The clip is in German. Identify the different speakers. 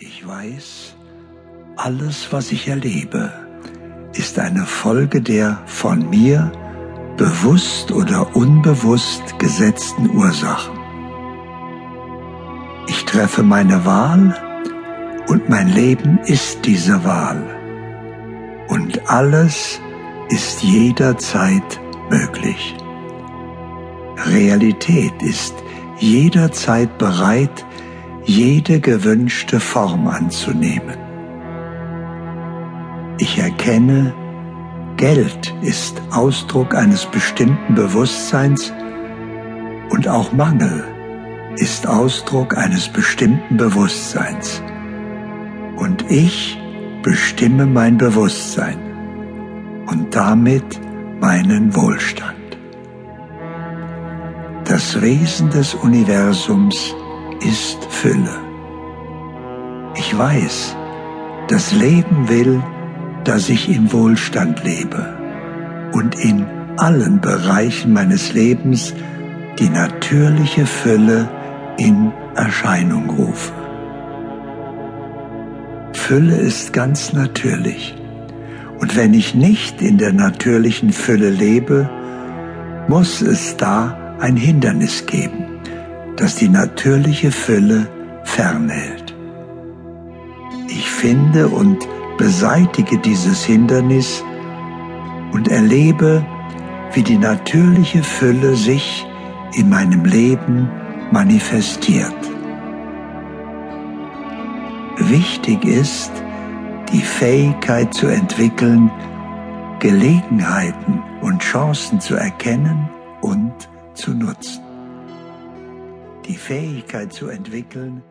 Speaker 1: Ich weiß, alles, was ich erlebe, ist eine Folge der von mir bewusst oder unbewusst gesetzten Ursachen. Ich treffe meine Wahl und mein Leben ist diese Wahl. Und alles ist jederzeit möglich. Realität ist jederzeit bereit, jede gewünschte Form anzunehmen. Ich erkenne, Geld ist Ausdruck eines bestimmten Bewusstseins und auch Mangel ist Ausdruck eines bestimmten Bewusstseins. Und ich bestimme mein Bewusstsein und damit meinen Wohlstand. Das Wesen des Universums ist Fülle. Ich weiß, das Leben will, dass ich im Wohlstand lebe und in allen Bereichen meines Lebens die natürliche Fülle in Erscheinung rufe. Fülle ist ganz natürlich. Und wenn ich nicht in der natürlichen Fülle lebe, muss es da ein Hindernis geben, das die natürliche Fülle fernhält. Ich finde und beseitige dieses Hindernis und erlebe, wie die natürliche Fülle sich in meinem Leben manifestiert. Wichtig ist, die Fähigkeit zu entwickeln, Gelegenheiten und Chancen zu erkennen und zu nutzen. Die Fähigkeit zu entwickeln,